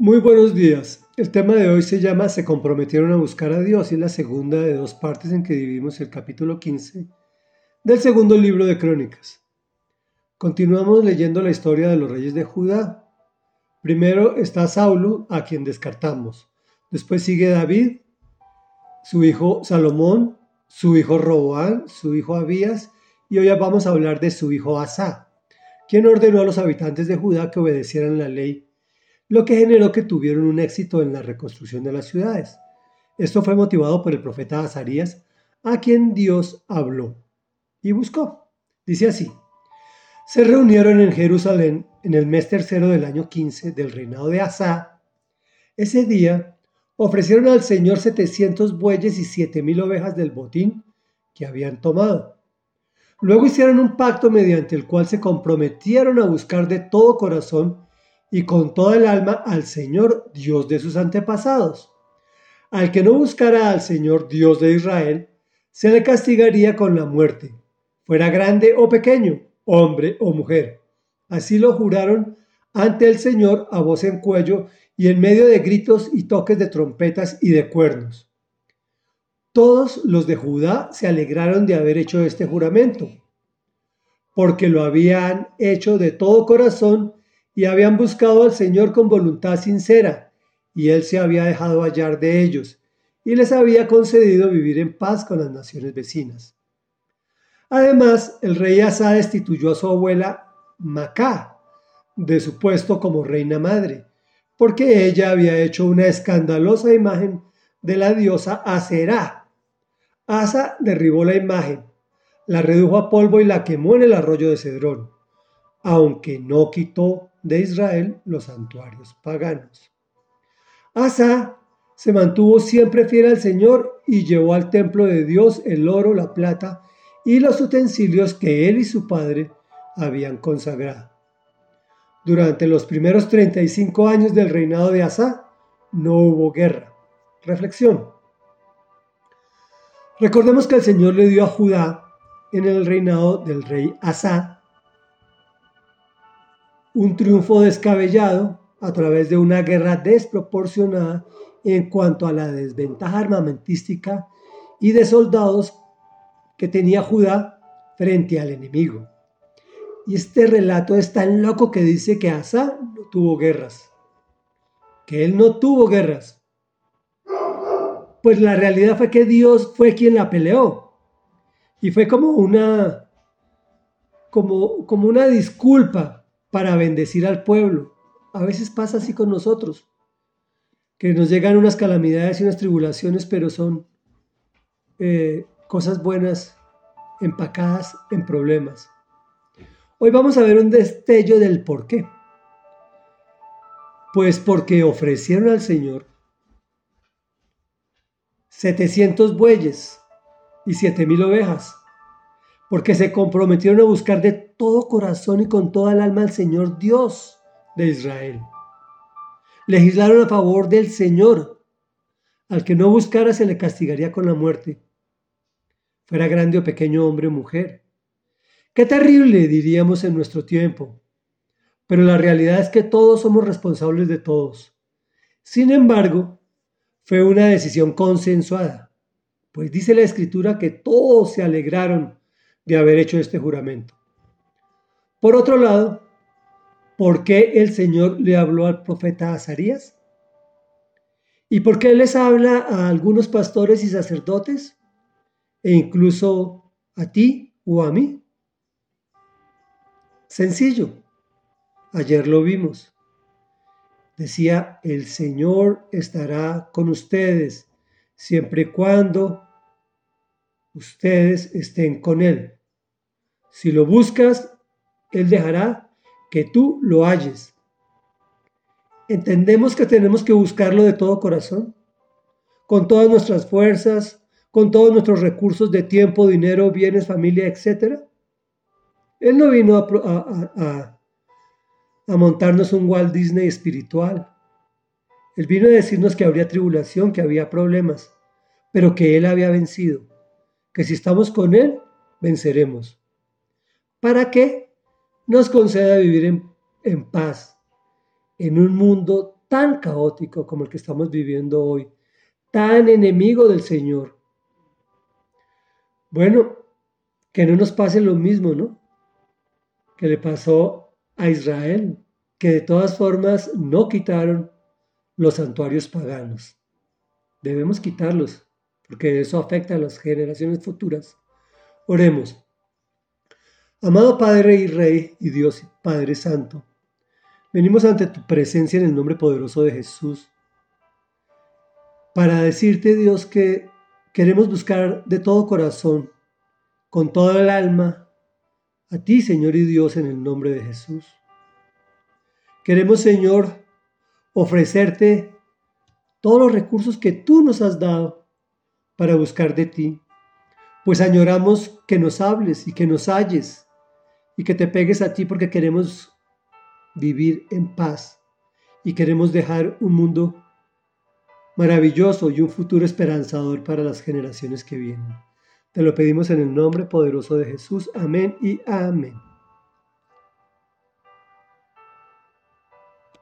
Muy buenos días. El tema de hoy se llama Se comprometieron a buscar a Dios y es la segunda de dos partes en que dividimos el capítulo 15 del segundo libro de Crónicas. Continuamos leyendo la historia de los reyes de Judá. Primero está Saulo, a quien descartamos. Después sigue David, su hijo Salomón, su hijo Roboán, su hijo Abías y hoy vamos a hablar de su hijo Asa, quien ordenó a los habitantes de Judá que obedecieran la ley lo que generó que tuvieron un éxito en la reconstrucción de las ciudades. Esto fue motivado por el profeta Azarías, a quien Dios habló y buscó. Dice así, se reunieron en Jerusalén en el mes tercero del año 15 del reinado de Asa. Ese día ofrecieron al Señor 700 bueyes y 7000 ovejas del botín que habían tomado. Luego hicieron un pacto mediante el cual se comprometieron a buscar de todo corazón y con toda el alma al Señor Dios de sus antepasados. Al que no buscara al Señor Dios de Israel, se le castigaría con la muerte, fuera grande o pequeño, hombre o mujer. Así lo juraron ante el Señor a voz en cuello y en medio de gritos y toques de trompetas y de cuernos. Todos los de Judá se alegraron de haber hecho este juramento, porque lo habían hecho de todo corazón y habían buscado al Señor con voluntad sincera, y Él se había dejado hallar de ellos, y les había concedido vivir en paz con las naciones vecinas. Además, el rey Asa destituyó a su abuela Macá de su puesto como reina madre, porque ella había hecho una escandalosa imagen de la diosa Aserá. Asa derribó la imagen, la redujo a polvo y la quemó en el arroyo de Cedrón, aunque no quitó de Israel los santuarios paganos. Asa se mantuvo siempre fiel al Señor y llevó al templo de Dios el oro, la plata y los utensilios que él y su padre habían consagrado. Durante los primeros 35 años del reinado de Asa no hubo guerra. Reflexión. Recordemos que el Señor le dio a Judá en el reinado del rey Asa un triunfo descabellado a través de una guerra desproporcionada en cuanto a la desventaja armamentística y de soldados que tenía Judá frente al enemigo. Y este relato es tan loco que dice que Asa no tuvo guerras, que él no tuvo guerras. Pues la realidad fue que Dios fue quien la peleó. Y fue como una como, como una disculpa para bendecir al pueblo. A veces pasa así con nosotros, que nos llegan unas calamidades y unas tribulaciones, pero son eh, cosas buenas empacadas en problemas. Hoy vamos a ver un destello del por qué. Pues porque ofrecieron al Señor 700 bueyes y 7000 ovejas porque se comprometieron a buscar de todo corazón y con toda el alma al Señor Dios de Israel. Legislaron a favor del Señor. Al que no buscara se le castigaría con la muerte, fuera grande o pequeño hombre o mujer. Qué terrible, diríamos en nuestro tiempo. Pero la realidad es que todos somos responsables de todos. Sin embargo, fue una decisión consensuada, pues dice la escritura que todos se alegraron de haber hecho este juramento. Por otro lado, ¿por qué el Señor le habló al profeta Azarías? ¿Y por qué les habla a algunos pastores y sacerdotes? E incluso a ti o a mí. Sencillo. Ayer lo vimos. Decía, el Señor estará con ustedes siempre y cuando ustedes estén con Él. Si lo buscas, Él dejará que tú lo halles. ¿Entendemos que tenemos que buscarlo de todo corazón? Con todas nuestras fuerzas, con todos nuestros recursos de tiempo, dinero, bienes, familia, etc. Él no vino a, a montarnos un Walt Disney espiritual. Él vino a decirnos que habría tribulación, que había problemas, pero que Él había vencido, que si estamos con Él, venceremos para que nos conceda vivir en, paz en un mundo tan caótico como el que estamos viviendo hoy, tan enemigo del Señor. Bueno, que no nos pase lo mismo, ¿no? Que le pasó a Israel, que de todas formas no quitaron los santuarios paganos. Debemos quitarlos, porque eso afecta a las generaciones futuras. Oremos. Amado Padre y Rey y Dios Padre Santo, venimos ante tu presencia en el nombre poderoso de Jesús para decirte, Dios, que queremos buscar de todo corazón, con toda el alma, a ti, Señor y Dios, en el nombre de Jesús. Queremos, Señor, ofrecerte todos los recursos que tú nos has dado para buscar de ti, pues añoramos que nos hables y que nos halles y que te pegues a ti porque queremos vivir en paz y queremos dejar un mundo maravilloso y un futuro esperanzador para las generaciones que vienen. Te lo pedimos en el nombre poderoso de Jesús. Amén y amén.